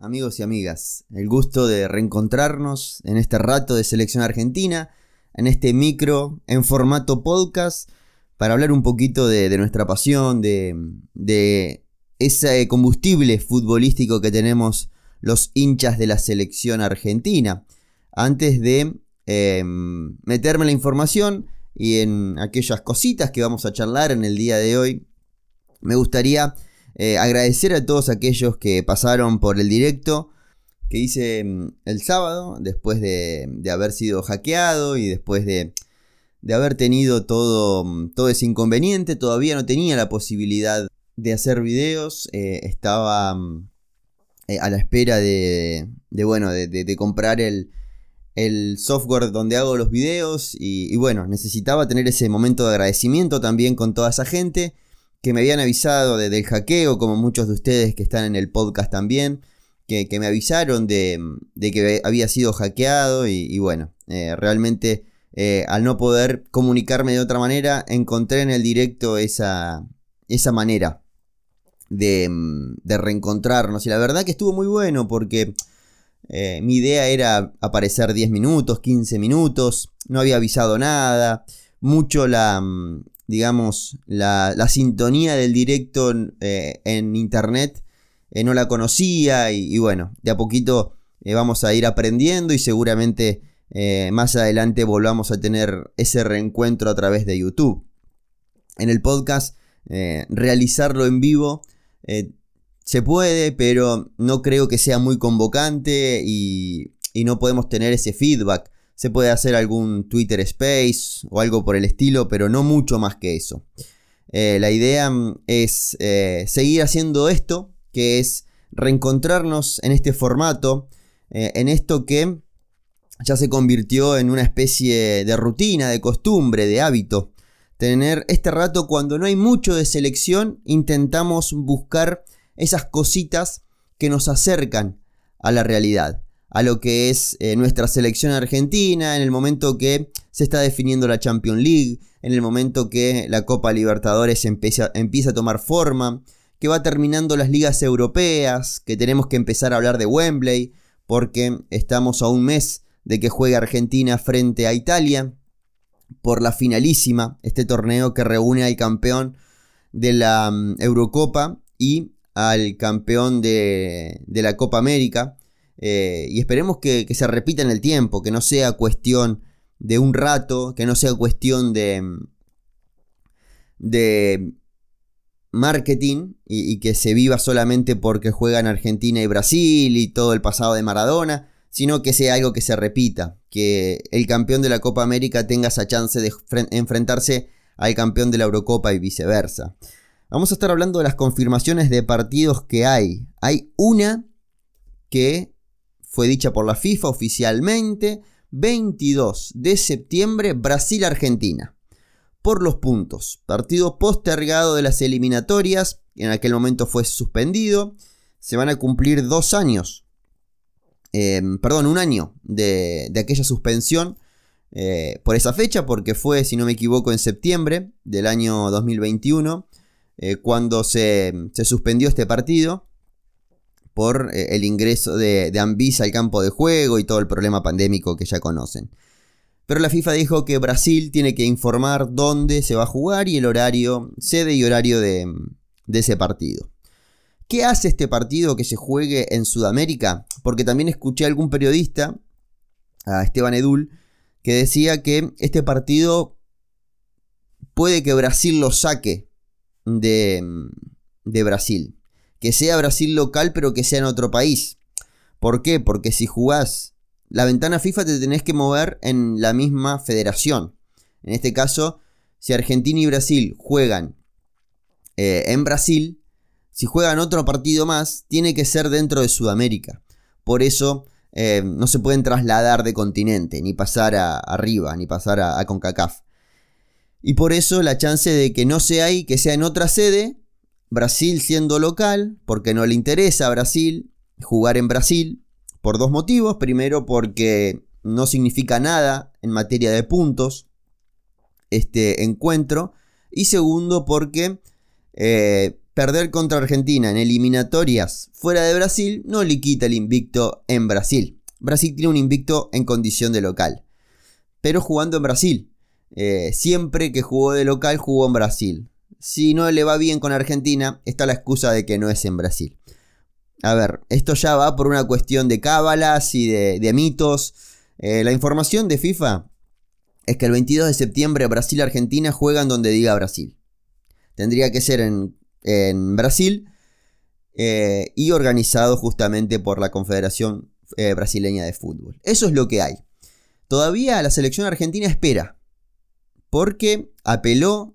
amigos y amigas. El gusto de reencontrarnos en este rato de selección argentina, en este micro en formato podcast, para hablar un poquito de, nuestra pasión, de, ese combustible futbolístico que tenemos los hinchas de la selección argentina. Antes de em, meterme en la información y en aquellas cositas que vamos a charlar en el día de hoy, me gustaría eh, agradecer a todos aquellos que pasaron por el directo que hice mm, el sábado, después de, haber sido hackeado y después de, haber tenido todo, mm, todo ese inconveniente. Todavía no tenía la posibilidad de hacer videos. Eh, estaba mm, eh, a la espera de, bueno, de, comprar el, software donde hago los videos y, y, bueno, necesitaba tener ese momento de agradecimiento también con toda esa gente que me habían avisado de, del hackeo, como muchos de ustedes que están en el podcast también, que, me avisaron de, que había sido hackeado y, bueno, eh, realmente eh, al no poder comunicarme de otra manera, encontré en el directo esa, esa manera de, de, reencontrarnos. Y la verdad que estuvo muy bueno porque eh, mi idea era aparecer 10 minutos, 15 minutos, no había avisado nada. Mucho la, digamos, la, sintonía del directo eh, en internet eh, no la conocía y, bueno, de a poquito eh, vamos a ir aprendiendo y seguramente más adelante volvamos a tener ese reencuentro a través de YouTube. En el podcast, realizarlo en vivo se puede, pero no creo que sea muy convocante y no podemos tener ese feedback se puede hacer algún Twitter Space o algo por el estilo, pero no mucho más que eso. Eh, la idea mm, es eh, seguir haciendo esto, que es reencontrarnos en este formato, eh, en esto que ya se convirtió en una especie de rutina, de costumbre, de hábito. Tener este rato cuando no hay mucho de selección, intentamos buscar esas cositas que nos acercan a la realidad a lo que es eh, nuestra selección argentina, en el momento que se está definiendo la Champions League, en el momento que la Copa Libertadores empieza, a tomar forma, que va terminando las ligas europeas, que tenemos que empezar a hablar de Wembley, porque estamos a un mes de que juegue Argentina frente a Italia por la finalísima, este torneo que reúne al campeón de la mm, Eurocopa y al campeón de, de la Copa América. Eh, y esperemos que, se repita en el tiempo, que no sea cuestión de un rato, que no sea cuestión de, de marketing y, que se viva solamente porque juegan Argentina y Brasil y todo el pasado de Maradona, sino que sea algo que se repita, que el campeón de la Copa América tenga esa chance de enfrentarse al campeón de la Eurocopa y viceversa. Vamos a estar hablando de las confirmaciones de partidos que hay. Hay una que fue dicha por la FIFA oficialmente 22 de septiembre Brasil-Argentina. Por los puntos, partido postergado de las eliminatorias, en aquel momento fue suspendido, se van a cumplir dos años, em, perdón, un año de, aquella suspensión eh, por esa fecha, porque fue, si no me equivoco, en septiembre del año 2021, eh, cuando se, se suspendió este partido por eh, el ingreso de, de Anvisa al campo de juego y todo el problema pandémico que ya conocen. Pero la FIFA dijo que Brasil tiene que informar dónde se va a jugar y el horario, sede y horario de, ese partido. ¿Qué hace este partido que se juegue en Sudamérica? Porque también escuché a algún periodista, a Esteban Edul, que decía que este partido puede que Brasil lo saque de, de Brasil que sea Brasil local, pero que sea en otro país. ¿Por qué? Porque si jugás la ventana FIFA te tenés que mover en la misma federación. En este caso, si Argentina y Brasil juegan eh, en Brasil, si juegan otro partido más, tiene que ser dentro de Sudamérica. Por eso eh, no se pueden trasladar de continente, ni pasar a, arriba, ni pasar a, a CONCACAF. Y por eso la chance de que no sea ahí, que sea en otra sede, Brasil siendo local, porque no le interesa a Brasil jugar en Brasil, por dos motivos. Primero, porque no significa nada en materia de puntos este encuentro. Y segundo, porque eh, perder contra Argentina en eliminatorias fuera de Brasil no le quita el invicto en Brasil. Brasil tiene un invicto en condición de local, pero jugando en Brasil. Eh, siempre que jugó de local jugó en Brasil. Si no le va bien con Argentina, está la excusa de que no es en Brasil. A ver, esto ya va por una cuestión de cábalas y de, mitos. Eh, la información de FIFA es que el 22 de septiembre Brasil y Argentina juegan donde diga Brasil. Tendría que ser en, Brasil eh, y organizado justamente por la Confederación eh, Brasileña de Fútbol. Eso es lo que hay. Todavía la selección argentina espera porque apeló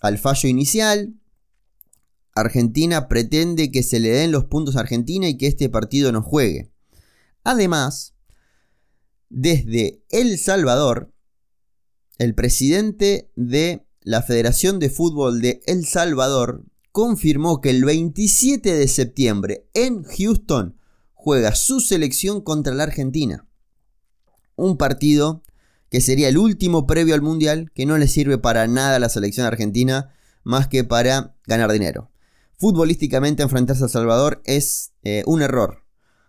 al fallo inicial. Argentina pretende que se le den los puntos a Argentina y que este partido no juegue. Además, desde El Salvador, el presidente de la Federación de Fútbol de El Salvador confirmó que el 27 de septiembre en Houston juega su selección contra la Argentina. Un partido que sería el último previo al Mundial que no le sirve para nada a la selección argentina más que para ganar dinero. Futbolísticamente enfrentarse a Salvador es eh, un error,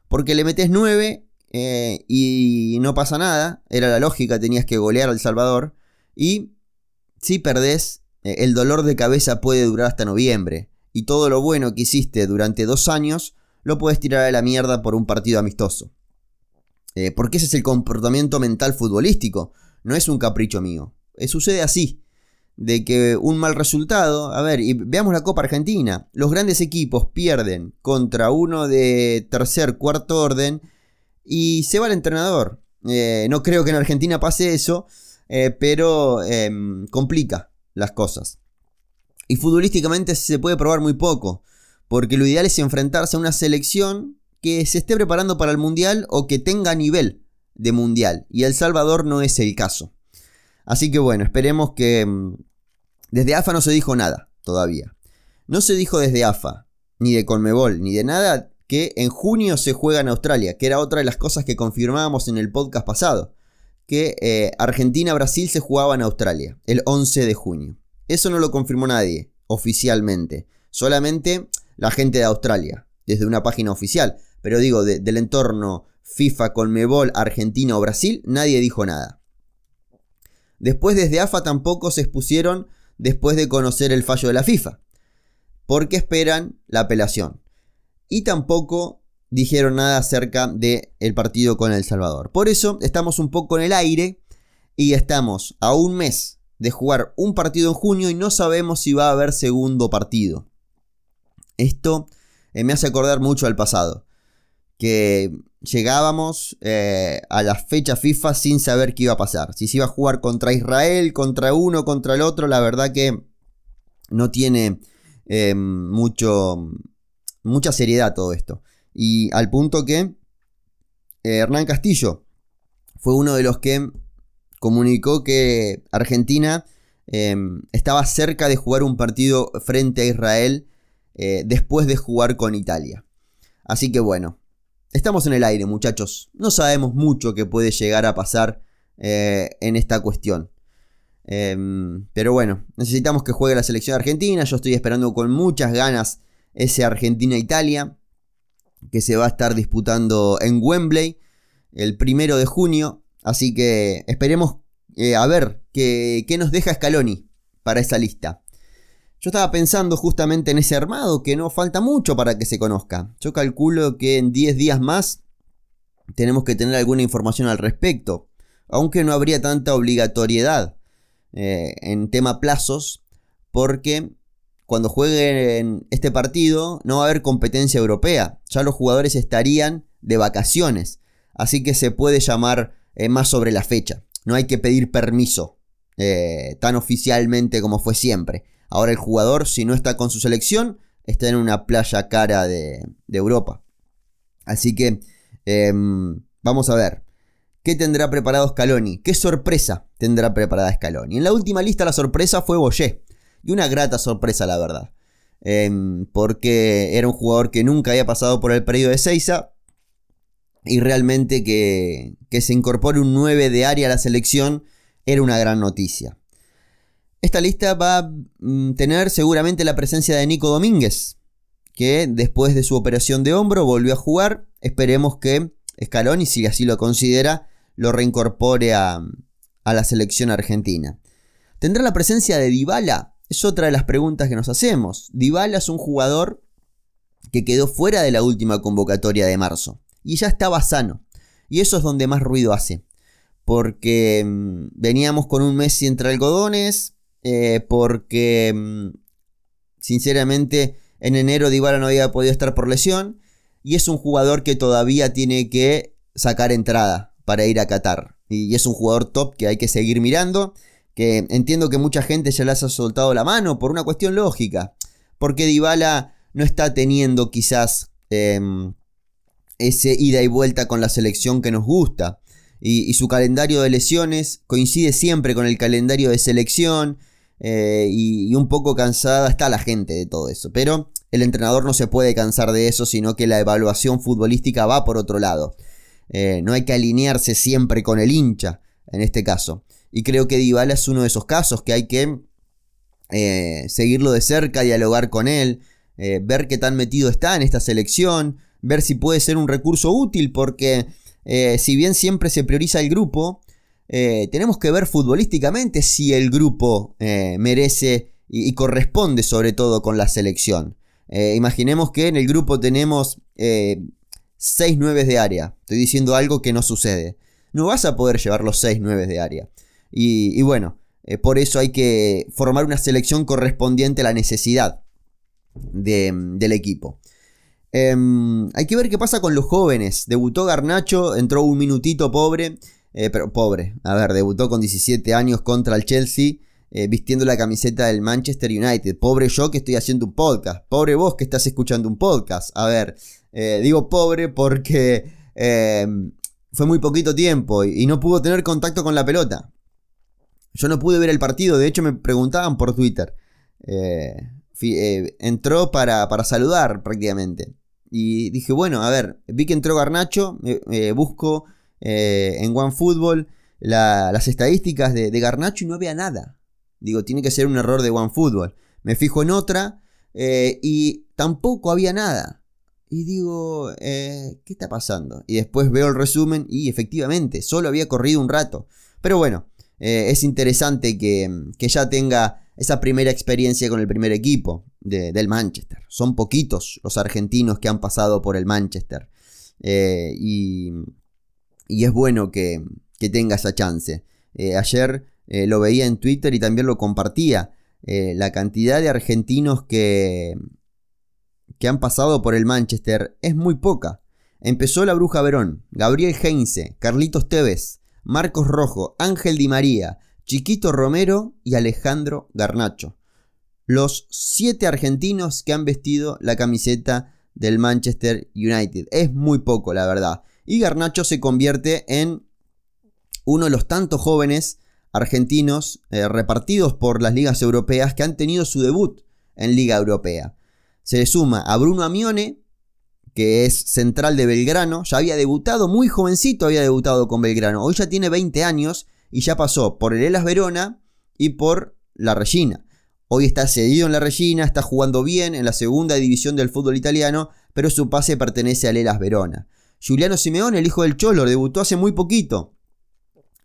porque le metes 9 eh, y no pasa nada, era la lógica, tenías que golear al Salvador y si perdés, eh, el dolor de cabeza puede durar hasta noviembre. Y todo lo bueno que hiciste durante dos años lo puedes tirar a la mierda por un partido amistoso. Eh, porque ese es el comportamiento mental futbolístico. No es un capricho mío. Eh, sucede así. De que un mal resultado. A ver, y veamos la Copa Argentina. Los grandes equipos pierden contra uno de tercer, cuarto orden. Y se va el entrenador. no creo que en Argentina pase eso. Eh, pero em, complica las cosas. Y futbolísticamente se puede probar muy poco, porque lo ideal es enfrentarse a una selección que se esté preparando para el Mundial o que tenga nivel de Mundial. Y El Salvador no es el caso. Así que bueno, esperemos que... Em, desde AFA no se dijo nada todavía. No se dijo desde AFA, ni de Conmebol, ni de nada que en junio se juega en Australia, que era otra de las cosas que confirmábamos en el podcast pasado que eh, Argentina-Brasil se jugaba en Australia, el 11 de junio. Eso no lo confirmó nadie, oficialmente. Solamente la gente de Australia, desde una página oficial. Pero digo, del entorno FIFA, Conmebol, Argentina o Brasil, nadie dijo nada. Después desde AFA tampoco se expusieron después de conocer el fallo de la FIFA, porque esperan la apelación. Y tampoco dijeron nada acerca del el partido con El Salvador. Por eso estamos un poco en el aire y estamos a un mes de jugar un partido en junio y no sabemos si va a haber segundo partido. Esto eh, me hace acordar mucho al pasado, que llegábamos eh, a la fecha FIFA sin saber qué iba a pasar. Si se iba a jugar contra Israel, contra uno, contra el otro, la verdad que no tiene eh, mucho, mucha seriedad todo esto. Y al punto que eh, Hernán Castillo fue uno de los que comunicó que Argentina estaba cerca de jugar un partido frente a Israel después de jugar con Italia. Así que bueno, estamos en el aire muchachos. No sabemos mucho que puede llegar a pasar eh, en esta cuestión. Em, pero bueno, necesitamos que juegue la selección argentina. Yo estoy esperando con muchas ganas ese Argentina-Italia que se va a estar disputando en Wembley el primero de junio. Así que esperemos eh, a ver qué, nos deja Scaloni para esa lista. Yo estaba pensando justamente en ese armado que no falta mucho para que se conozca. Yo calculo que en 10 días más tenemos que tener alguna información al respecto. Aunque no habría tanta obligatoriedad eh, en tema plazos. Porque cuando jueguen este partido no va a haber competencia europea. Ya los jugadores estarían de vacaciones. Así que se puede llamar eh, más sobre la fecha. No hay que pedir permiso eh, tan oficialmente como fue siempre. Ahora el jugador, si no está con su selección, está en una playa cara de, Europa. Así que em, vamos a ver. ¿Qué tendrá preparado Scaloni? ¿Qué sorpresa tendrá preparada Scaloni? En la última lista la sorpresa fue Boyé. Y una grata sorpresa, la verdad. Em, porque era un jugador que nunca había pasado por el periodo de Seiza. Y realmente que, que se incorpore un 9 de área a la selección era una gran noticia. Esta lista va a mm, tener seguramente la presencia de Nico Domínguez, que después de su operación de hombro volvió a jugar. Esperemos que Scaloni, si así lo considera, lo reincorpore a, a la selección argentina. ¿Tendrá la presencia de Dybala? Es otra de las preguntas que nos hacemos. Dybala es un jugador que quedó fuera de la última convocatoria de marzo y ya estaba sano. Y eso es donde más ruido hace. Porque mm, veníamos con un Messi entre algodones, eh, porque mm, sinceramente en enero Dybala no había podido estar por lesión y es un jugador que todavía tiene que sacar entrada para ir a Qatar. Y es un jugador top que hay que seguir mirando, que entiendo que mucha gente ya le ha soltado la mano por una cuestión lógica, porque Dybala no está teniendo quizás em, ese ida y vuelta con la selección que nos gusta. Y, su calendario de lesiones coincide siempre con el calendario de selección. Eh, y, un poco cansada está la gente de todo eso. Pero el entrenador no se puede cansar de eso, sino que la evaluación futbolística va por otro lado. Eh, no hay que alinearse siempre con el hincha, en este caso. Y creo que Dybala es uno de esos casos que hay que eh, seguirlo de cerca, dialogar con él, ver qué tan metido está en esta selección, ver si puede ser un recurso útil, porque si bien siempre se prioriza el grupo, eh, tenemos que ver futbolísticamente si el grupo eh, merece y, corresponde sobre todo con la selección. imaginemos que en el grupo tenemos 6 9 de área. Estoy diciendo algo que no sucede. No vas a poder llevar los 6 9 de área. Y, bueno, por eso hay que formar una selección correspondiente a la necesidad del equipo. Em, hay que ver qué pasa con los jóvenes. Debutó Garnacho, entró un minutito pobre, eh, pero pobre. A ver, debutó con 17 años contra el Chelsea, eh, vistiendo la camiseta del Manchester United. Pobre yo que estoy haciendo un podcast. Pobre vos que estás escuchando un podcast. A ver, eh, digo pobre porque em, fue muy poquito tiempo y, no pudo tener contacto con la pelota. Yo no pude ver el partido, de hecho me preguntaban por Twitter. entró para, para saludar prácticamente. Y dije, bueno, a ver, vi que entró Garnacho, busco eh, en OneFootball las estadísticas de, Garnacho y no había nada. Digo, tiene que ser un error de OneFootball. Me fijo en otra eh, y tampoco había nada. Y digo, eh, ¿qué está pasando? Y después veo el resumen y efectivamente, solo había corrido un rato. Pero bueno, es interesante que, que ya tenga esa primera experiencia con el primer equipo del Manchester. Son poquitos los argentinos que han pasado por el Manchester. Eh, y, es bueno que, tenga esa chance. Eh, ayer eh, lo veía en Twitter y también lo compartía. la cantidad de argentinos que, que han pasado por el Manchester es muy poca. Empezó la Bruja Verón, Gabriel Heinze, Carlitos Tevez, Marcos Rojo, Ángel Di María, Chiquito Romero y Alejandro Garnacho. Los siete argentinos que han vestido la camiseta del Manchester United. Es muy poco, la verdad. Y Garnacho se convierte en uno de los tantos jóvenes argentinos eh, repartidos por las ligas europeas que han tenido su debut en Liga Europea. Se le suma a Bruno Amione, que es central de Belgrano, ya había debutado muy jovencito, había debutado con Belgrano, hoy ya tiene 20 años y ya pasó por el Elas Verona y por la Regina. Hoy está cedido en la Regina, está jugando bien en la segunda división del fútbol italiano, pero su pase pertenece al Elas Verona. Giuliano Simeone, el hijo del Cholo, debutó hace muy poquito.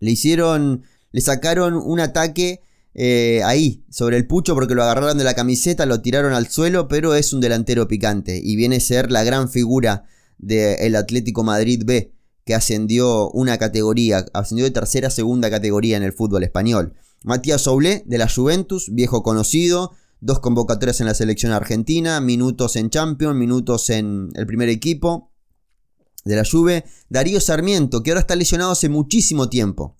Le hicieron, le sacaron un ataque eh, ahí, sobre el pucho, porque lo agarraron de la camiseta, lo tiraron al suelo, pero es un delantero picante y viene a ser la gran figura del Atlético Madrid B que ascendió una categoría, ascendió de tercera a segunda categoría en el fútbol español. Matías Soule, de la Juventus, viejo conocido, dos convocatorias en la selección argentina, minutos en Champions, minutos en el primer equipo de la Juve. Darío Sarmiento, que ahora está lesionado hace muchísimo tiempo.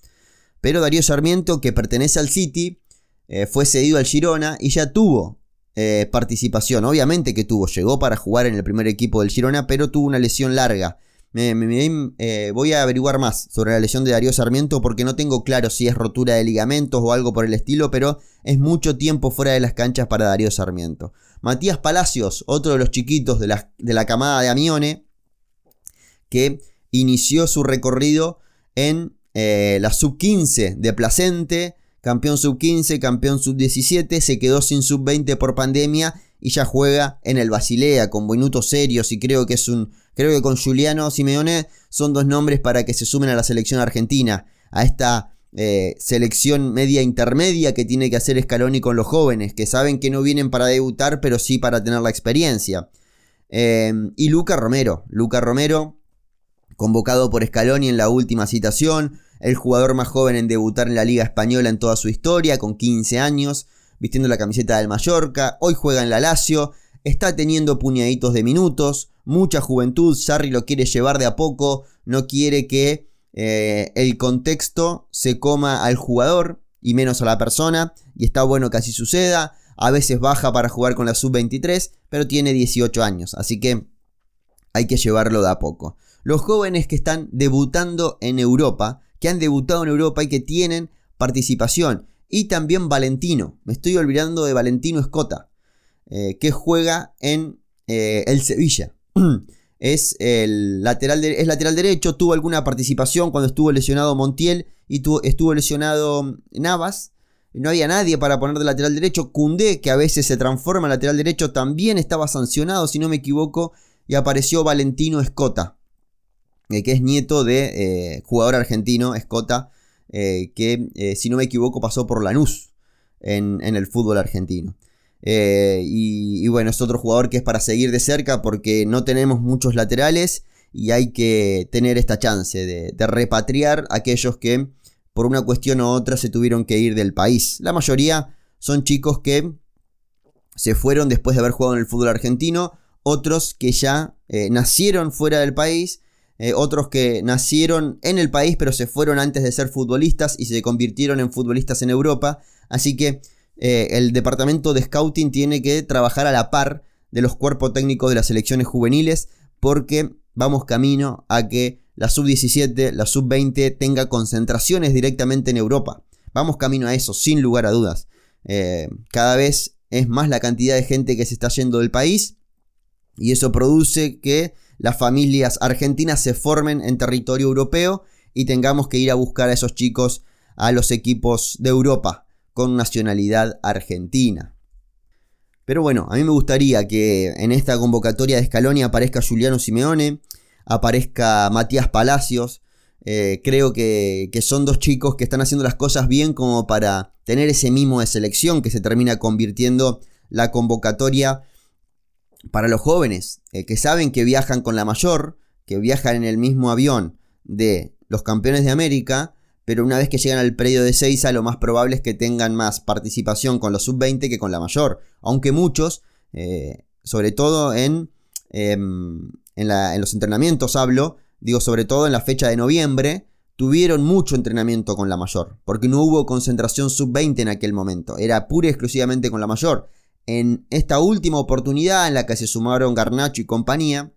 Pero Darío Sarmiento, que pertenece al City, eh, fue cedido al Girona y ya tuvo eh, participación. Obviamente que tuvo, llegó para jugar en el primer equipo del Girona, pero tuvo una lesión larga eh, voy a averiguar más sobre la lesión de Darío Sarmiento porque no tengo claro si es rotura de ligamentos o algo por el estilo, pero es mucho tiempo fuera de las canchas para Darío Sarmiento. Matías Palacios, otro de los chiquitos de la, de la camada de Amione, que inició su recorrido en eh, la sub-15 de Placente, campeón sub-15, campeón sub-17, se quedó sin sub-20 por pandemia y ya juega en el Basilea con minutos serios y creo que es un creo que con Juliano Simeone son dos nombres para que se sumen a la selección argentina, a esta eh, selección media intermedia que tiene que hacer Scaloni con los jóvenes, que saben que no vienen para debutar, pero sí para tener la experiencia. Eh, y Luca Romero, Luca Romero, convocado por Scaloni en la última citación, el jugador más joven en debutar en la Liga Española en toda su historia, con 15 años, vistiendo la camiseta del Mallorca, hoy juega en la Lazio, está teniendo puñaditos de minutos, mucha juventud, Sarri lo quiere llevar de a poco, no quiere que eh, el contexto se coma al jugador y menos a la persona, y está bueno que así suceda, a veces baja para jugar con la sub-23, pero tiene 18 años, así que hay que llevarlo de a poco. Los jóvenes que están debutando en Europa, que han debutado en Europa y que tienen participación. Y también Valentino, me estoy olvidando de Valentino Escota, eh, que juega en eh, el Sevilla. es el lateral, es lateral derecho, tuvo alguna participación cuando estuvo lesionado Montiel y estuvo lesionado Navas. No había nadie para poner de lateral derecho. Cundé, que a veces se transforma en lateral derecho, también estaba sancionado, si no me equivoco. Y apareció Valentino Escota, eh, que es nieto de jugador argentino, Escota, eh, que eh, si no me equivoco pasó por Lanús en, en el fútbol argentino. Eh, y, bueno, es otro jugador que es para seguir de cerca porque no tenemos muchos laterales y hay que tener esta chance de repatriar a aquellos que por una cuestión u otra se tuvieron que ir del país. La mayoría son chicos que se fueron después de haber jugado en el fútbol argentino, otros que ya nacieron fuera del país eh, otros que nacieron en el país pero se fueron antes de ser futbolistas y se convirtieron en futbolistas en Europa. Así que eh, el departamento de scouting tiene que trabajar a la par de los cuerpos técnicos de las selecciones juveniles porque vamos camino a que la sub-17, la sub-20 tenga concentraciones directamente en Europa. Vamos camino a eso, sin lugar a dudas. Eh, cada vez es más la cantidad de gente que se está yendo del país y eso produce que las familias argentinas se formen en territorio europeo y tengamos que ir a buscar a esos chicos a los equipos de Europa con nacionalidad argentina. Pero bueno, a mí me gustaría que en esta convocatoria de Scaloni aparezca Juliano Simeone, aparezca Matías Palacios. Eh, creo que, que son dos chicos que están haciendo las cosas bien como para tener ese mimo de selección que se termina convirtiendo la convocatoria para los jóvenes eh, que saben que viajan con la mayor, que viajan en el mismo avión de los campeones de América, pero una vez que llegan al predio de Seiza, lo más probable es que tengan más participación con los sub-20 que con la mayor. Aunque muchos, eh, sobre todo en, em, en, en los entrenamientos hablo, digo sobre todo en la fecha de noviembre, tuvieron mucho entrenamiento con la mayor, porque no hubo concentración sub-20 en aquel momento, era pura y exclusivamente con la mayor. En esta última oportunidad en la que se sumaron Garnacho y compañía,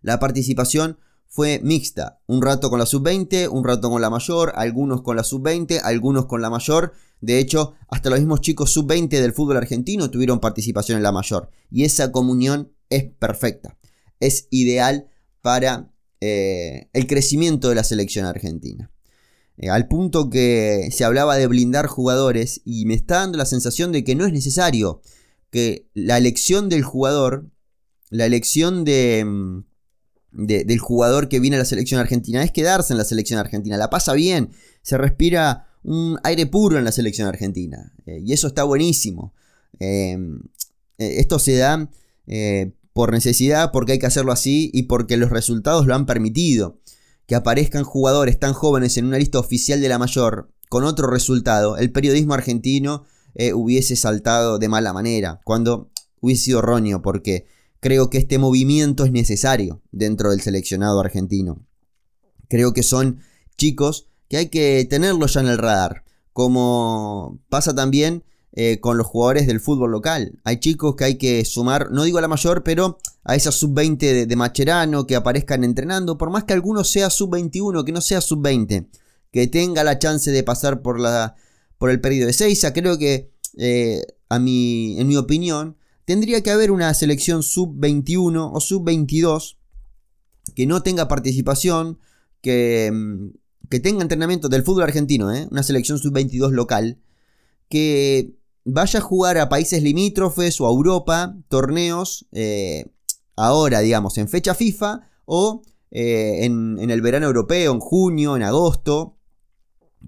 la participación fue mixta. Un rato con la sub-20, un rato con la mayor, algunos con la sub-20, algunos con la mayor. De hecho, hasta los mismos chicos sub-20 del fútbol argentino tuvieron participación en la mayor. Y esa comunión es perfecta. Es ideal para eh, el crecimiento de la selección argentina. Eh, al punto que se hablaba de blindar jugadores y me está dando la sensación de que no es necesario que la elección del jugador, la elección de, mm, del jugador que viene a la selección argentina es quedarse en la selección argentina, la pasa bien, se respira un aire puro en la selección argentina eh, y eso está buenísimo. Em, eh, esto se da por necesidad, porque hay que hacerlo así y porque los resultados lo han permitido que aparezcan jugadores tan jóvenes en una lista oficial de la mayor con otro resultado, el periodismo argentino eh, hubiese saltado de mala manera, cuando hubiese sido erróneo, porque creo que este movimiento es necesario dentro del seleccionado argentino. Creo que son chicos que hay que tenerlos ya en el radar, como pasa también eh, con los jugadores del fútbol local. Hay chicos que hay que sumar, no digo a la mayor, pero a esa sub-20 de, Macherano que aparezcan entrenando, por más que alguno sea sub-21, que no sea sub-20, que tenga la chance de pasar por, la, por el periodo de Seiza. Creo que, eh, a mi, en mi opinión, tendría que haber una selección sub-21 o sub-22 que no tenga participación, que, que tenga entrenamiento del fútbol argentino, ¿eh? una selección sub-22 local, que vaya a jugar a países limítrofes o a Europa, torneos, eh, ahora, digamos, en fecha FIFA o eh, en, el verano europeo, en junio, en agosto,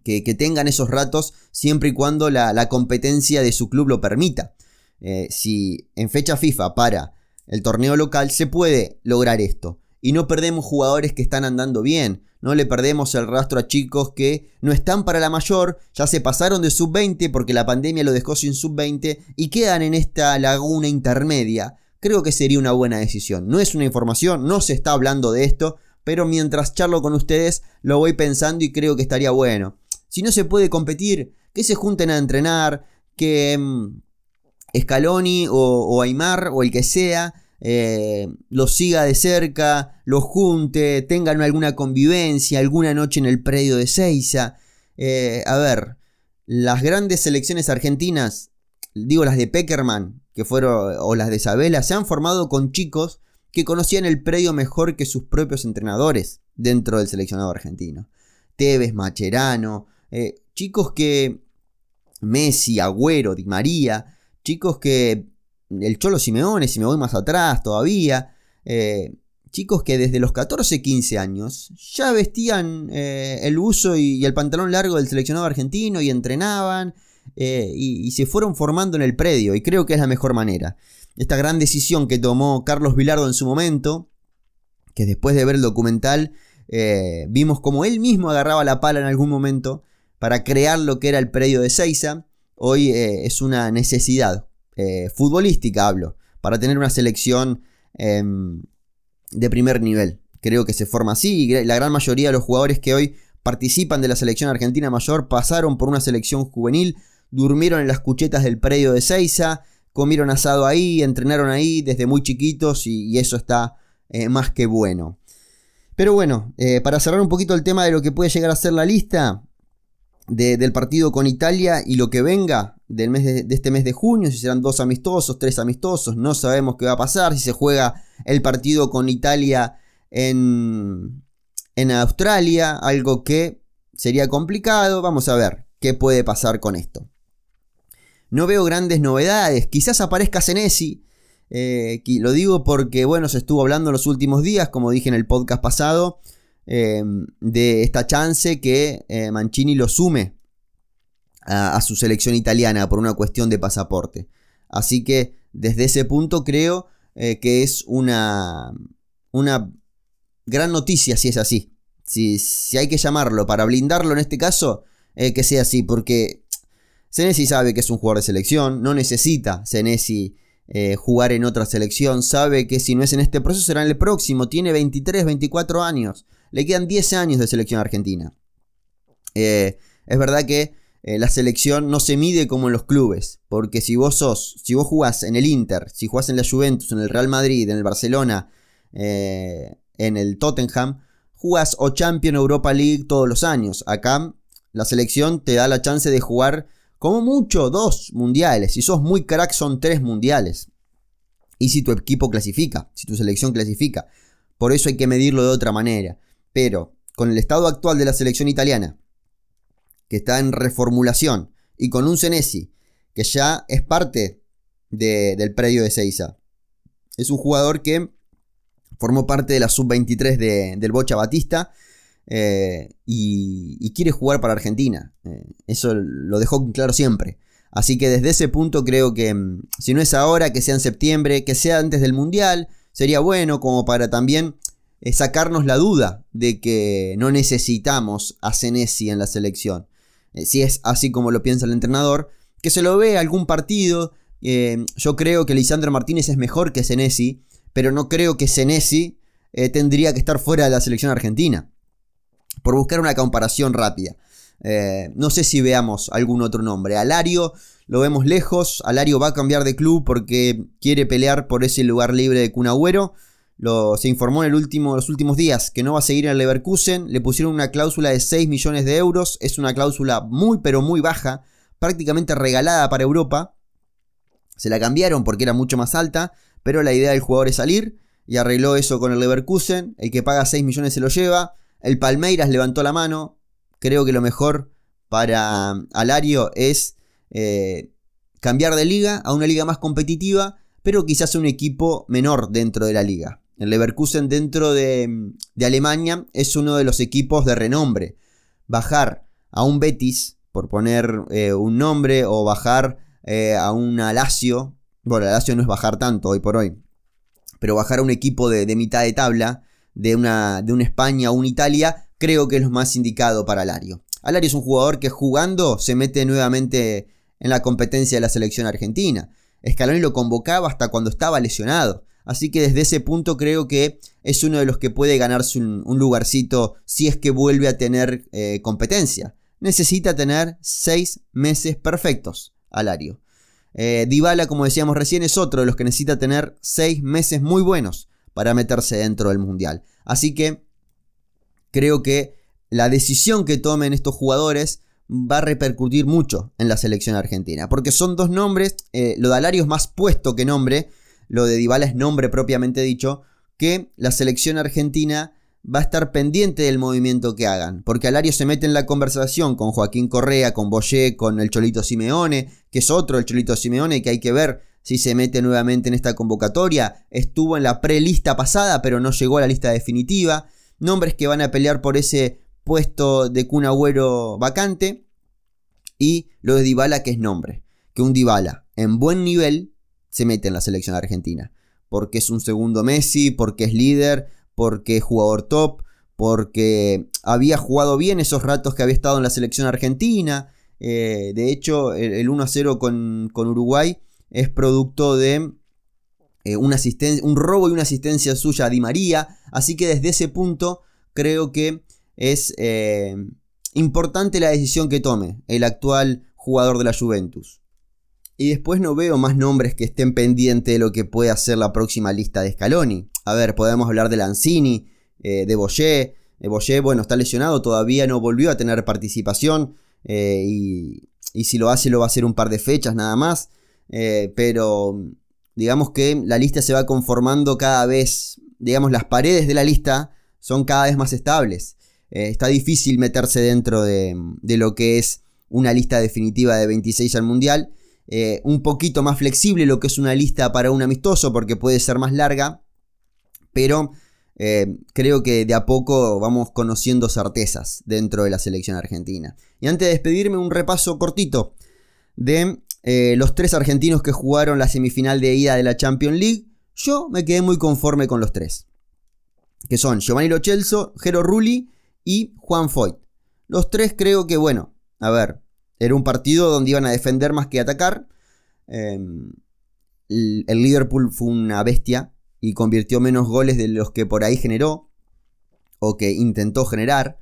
que, tengan esos ratos siempre y cuando la, competencia de su club lo permita. Eh, si en fecha FIFA para el torneo local se puede lograr esto y no perdemos jugadores que están andando bien. No le perdemos el rastro a chicos que no están para la mayor, ya se pasaron de sub-20 porque la pandemia lo dejó sin sub-20 y quedan en esta laguna intermedia. Creo que sería una buena decisión. No es una información, no se está hablando de esto, pero mientras charlo con ustedes lo voy pensando y creo que estaría bueno. Si no se puede competir, que se junten a entrenar, que mm, Scaloni o, o Aymar o el que sea eh, los siga de cerca, los junte, tengan alguna convivencia, alguna noche en el predio de Seiza. Eh, a ver, las grandes selecciones argentinas, digo las de Peckerman, que fueron, o las de Isabela, se han formado con chicos que conocían el predio mejor que sus propios entrenadores dentro del seleccionado argentino. Tevez, Macherano, eh, chicos que Messi, Agüero, Di María, chicos que el Cholo Simeone, si me voy más atrás todavía, eh, chicos que desde los 14, 15 años ya vestían eh, el uso y, el pantalón largo del seleccionado argentino y entrenaban eh, y, se fueron formando en el predio y creo que es la mejor manera. Esta gran decisión que tomó Carlos Vilardo en su momento, que después de ver el documental vimos como él mismo agarraba la pala en algún momento para crear lo que era el predio de Seiza, hoy es una necesidad eh, futbolística hablo, para tener una selección em, de primer nivel. Creo que se forma así y la gran mayoría de los jugadores que hoy participan de la selección argentina mayor pasaron por una selección juvenil, durmieron en las cuchetas del predio de Seiza, comieron asado ahí, entrenaron ahí desde muy chiquitos y, eso está eh, más que bueno. Pero bueno, eh, para cerrar un poquito el tema de lo que puede llegar a ser la lista, del partido con Italia y lo que venga del mes de, este mes de junio, si serán dos amistosos, tres amistosos, no sabemos qué va a pasar, si se juega el partido con Italia en, en Australia, algo que sería complicado, vamos a ver qué puede pasar con esto. No veo grandes novedades, quizás aparezca Senesi, eh, lo digo porque bueno, se estuvo hablando en los últimos días, como dije en el podcast pasado, Em, de esta chance que eh, Mancini lo sume a, su selección italiana por una cuestión de pasaporte. Así que desde ese punto creo eh, que es una, una gran noticia si es así. Si, si, hay que llamarlo para blindarlo en este caso, eh, que sea así, porque Senesi sabe que es un jugador de selección, no necesita Senesi jugar en otra selección, sabe que si no es en este proceso será en el próximo, tiene 23, 24 años. Le quedan 10 años de selección argentina. Eh, es verdad que eh, la selección no se mide como en los clubes, porque si vos sos, si vos jugás en el Inter, si jugás en la Juventus, en el Real Madrid, en el Barcelona, eh, en el Tottenham, jugás o Champion Europa League todos los años. Acá la selección te da la chance de jugar como mucho dos mundiales. Si sos muy crack son tres mundiales. Y si tu equipo clasifica, si tu selección clasifica. Por eso hay que medirlo de otra manera. Pero con el estado actual de la selección italiana, que está en reformulación, y con un Senesi, que ya es parte del predio de Seiza, es un jugador que formó parte de la sub-23 del Bocha Batista eh, y, quiere jugar para Argentina. Eh, eso lo dejó claro siempre. Así que desde ese punto creo que mm, si no es ahora, que sea en septiembre, que sea antes del Mundial, sería bueno como para también sacarnos la duda de que no necesitamos a Senesi en la selección. Eh, si es así como lo piensa el entrenador, que se lo ve algún partido. Eh, yo creo que Lisandro Martínez es mejor que Senesi, pero no creo que Senesi eh, tendría que estar fuera de la selección argentina. Por buscar una comparación rápida. no sé si veamos algún otro nombre. Alario lo vemos lejos. Alario va a cambiar de club porque quiere pelear por ese lugar libre de Cunagüero se informó en los últimos días que no va a seguir en el Leverkusen. Le pusieron una cláusula de 6 millones de euros. Es una cláusula muy pero muy baja, prácticamente regalada para Europa. Se la cambiaron porque era mucho más alta, pero la idea del jugador es salir y arregló eso con el Leverkusen. El que paga 6 millones se lo lleva. El Palmeiras levantó la mano. creo que lo mejor para Alario es eh, cambiar de liga a una liga más competitiva, pero quizás un equipo menor dentro de la liga. El Leverkusen dentro de, Alemania es uno de los equipos de renombre. Bajar a un Betis, por poner eh, un nombre, o bajar eh, a un Lazio, bueno, Lazio no es bajar tanto hoy por hoy, pero bajar a un equipo de, mitad de tabla, de una, de una España o una Italia, creo que es lo más indicado para Alario. Alario es un jugador que jugando se mete nuevamente en la competencia de la selección argentina. Scaloni lo convocaba hasta cuando estaba lesionado. Así que desde ese punto creo que es uno de los que puede ganarse un, lugarcito si es que vuelve a tener eh, competencia. Necesita tener seis meses perfectos, Alario. Eh, Dybala, como decíamos recién, es otro de los que necesita tener seis meses muy buenos para meterse dentro del Mundial. Así que creo que la decisión que tomen estos jugadores va a repercutir mucho en la selección argentina. Porque son dos nombres, eh, lo de Alario es más puesto que nombre, lo de Dybala es nombre propiamente dicho, que la selección argentina va a estar pendiente del movimiento que hagan, porque Alario se mete en la conversación con Joaquín Correa, con Boyé, con el Cholito Simeone, que es otro el Cholito Simeone que hay que ver si se mete nuevamente en esta convocatoria, estuvo en la prelista pasada, pero no llegó a la lista definitiva, nombres que van a pelear por ese puesto de Kun Agüero vacante, y lo de Dybala que es nombre, que un Dybala en buen nivel se mete en la selección argentina. Porque es un segundo Messi, porque es líder, porque es jugador top, porque había jugado bien esos ratos que había estado en la selección argentina. Eh, de hecho, el, 1-0 con, Uruguay es producto de eh, un robo y una asistencia suya a Di María. Así que desde ese punto creo que es eh, importante la decisión que tome el actual jugador de la Juventus. Y después no veo más nombres que estén pendientes de lo que puede hacer la próxima lista de Scaloni. A ver, podemos hablar de Lanzini, eh, de Boyer. Eh, Boyer, bueno, está lesionado, todavía no volvió a tener participación. Eh, y, y, si lo hace, lo va a hacer un par de fechas nada más. pero digamos que la lista se va conformando cada vez. Digamos, las paredes de la lista son cada vez más estables. está difícil meterse dentro de, de lo que es una lista definitiva de 26 al Mundial. Eh, un poquito más flexible lo que es una lista para un amistoso porque puede ser más larga, pero eh, creo que de a poco vamos conociendo certezas dentro de la selección argentina. Y antes de despedirme, un repaso cortito de eh, los tres argentinos que jugaron la semifinal de ida de la Champions League. Yo me quedé muy conforme con los tres, que son Giovanni Lochelso, Jero Rulli y Juan Foyt. Los tres creo que, bueno, a ver, era un partido donde iban a defender más que atacar. Em, el, Liverpool fue una bestia y convirtió menos goles de los que por ahí generó o que intentó generar.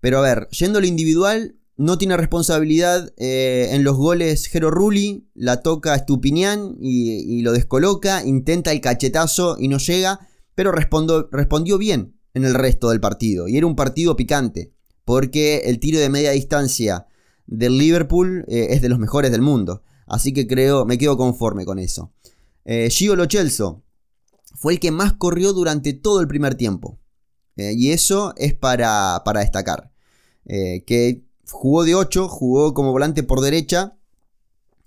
Pero a ver, yendo a lo individual, no tiene responsabilidad eh, en los goles Jero Rulli, la toca Stupinian y, lo descoloca, intenta el cachetazo y no llega, pero respondió bien en el resto del partido. Y era un partido picante, porque el tiro de media distancia del Liverpool eh, es de los mejores del mundo. Así que creo, me quedo conforme con eso. Eh, Gio Lo fue el que más corrió durante todo el primer tiempo. Eh, y eso es para, para destacar. Eh, que jugó de 8, jugó como volante por derecha.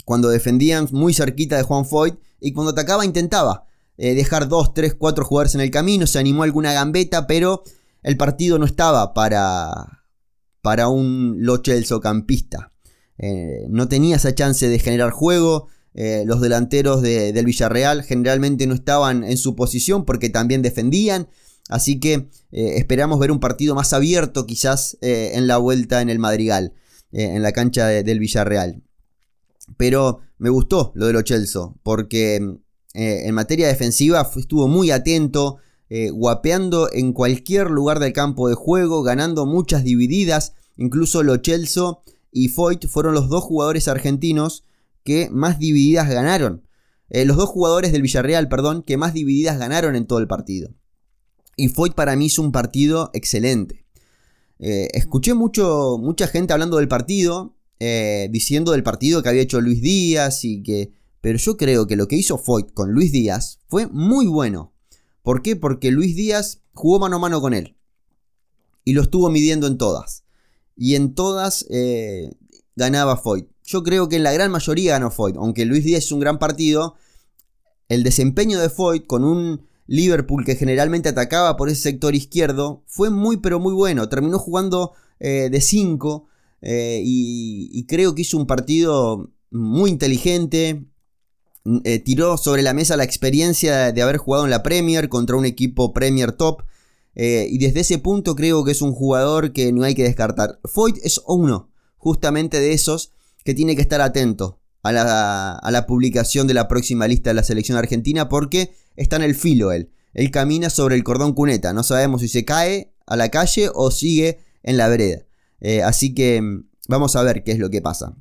Cuando defendían muy cerquita de Juan Foyt. Y cuando atacaba intentaba dejar 2, 3, 4 jugadores en el camino. Se animó alguna gambeta, pero el partido no estaba para, para un Lo campista. Eh, no tenía esa chance de generar juego. Eh, los delanteros del Villarreal generalmente no estaban en su posición porque también defendían. Así que eh, esperamos ver un partido más abierto quizás en la vuelta en el Madrigal, en la cancha del Villarreal. Pero me gustó lo de Lo porque en materia defensiva estuvo muy atento, eh, guapeando en cualquier lugar del campo de juego, ganando muchas divididas. Incluso Lo Celso y Foyt fueron los dos jugadores argentinos que más divididas ganaron. Eh, los dos jugadores del Villarreal, perdón, que más divididas ganaron en todo el partido. Y Foyt para mí hizo un partido excelente. Eh, escuché mucho, mucha gente hablando del partido, diciendo del partido que había hecho Luis Díaz y que... Pero yo creo que lo que hizo Foyt con Luis Díaz fue muy bueno. ¿Por qué? Porque Luis Díaz jugó mano a mano con él. Y lo estuvo midiendo en todas. y en todas eh, ganaba Foyt. Yo creo que en la gran mayoría ganó Foyt, aunque Luis Díaz es un gran partido, el desempeño de Foyt con un Liverpool que generalmente atacaba por ese sector izquierdo fue muy pero muy bueno. Terminó jugando eh, de 5 eh, y, creo que hizo un partido muy inteligente. Eh, tiró sobre la mesa la experiencia de haber jugado en la Premier contra un equipo Premier top. y desde ese punto creo que es un jugador que no hay que descartar. Foyt es uno justamente de esos que tiene que estar atento a la, publicación de la próxima lista de la selección argentina porque está en el filo él. Él camina sobre el cordón cuneta. No sabemos si se cae a la calle o sigue en la vereda. Eh, así que mm, vamos a ver qué es lo que pasa.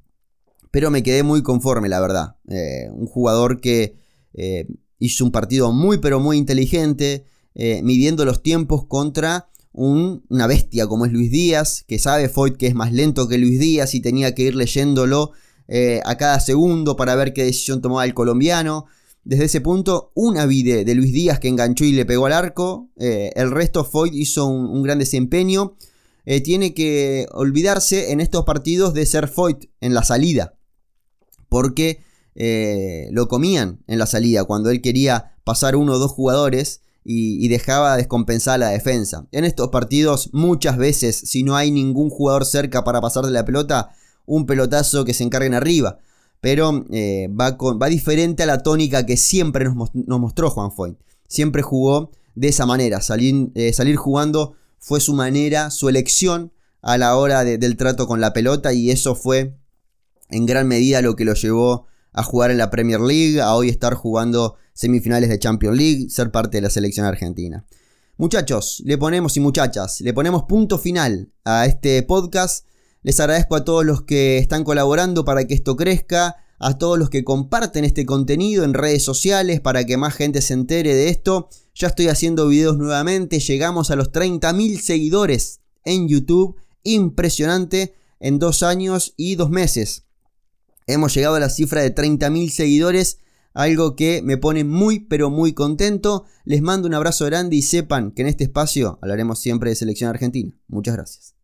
Pero me quedé muy conforme, la verdad. Eh, un jugador que eh, hizo un partido muy, pero muy inteligente, midiendo los tiempos contra una bestia como es Luis Díaz, que sabe Foyt que es más lento que Luis Díaz y tenía que ir leyéndolo eh, a cada segundo para ver qué decisión tomaba el colombiano. Desde ese punto, una vide de Luis Díaz que enganchó y le pegó al arco. Eh, el resto, Foyt hizo un, gran desempeño. Eh, tiene que olvidarse en estos partidos de ser Foyt en la salida. Porque lo comían en la salida cuando él quería pasar uno o dos jugadores y, dejaba descompensar la defensa. En estos partidos, muchas veces, si no hay ningún jugador cerca para pasarle la pelota, un pelotazo que se encarguen arriba. Pero eh, va, va, diferente a la tónica que siempre nos, mostró Juan Foyt. Siempre jugó de esa manera. Salir, eh, salir jugando fue su manera, su elección a la hora del trato con la pelota. Y eso fue en gran medida lo que lo llevó a jugar en la Premier League, a hoy estar jugando semifinales de Champions League, ser parte de la selección argentina. Muchachos, le ponemos y muchachas, le ponemos punto final a este podcast. Les agradezco a todos los que están colaborando para que esto crezca, a todos los que comparten este contenido en redes sociales para que más gente se entere de esto. Ya estoy haciendo videos nuevamente, llegamos a los 30.000 seguidores en YouTube, impresionante, en dos años y dos meses. Hemos llegado a la cifra de 30.000 seguidores, algo que me pone muy pero muy contento. Les mando un abrazo grande y sepan que en este espacio hablaremos siempre de selección argentina. Muchas gracias.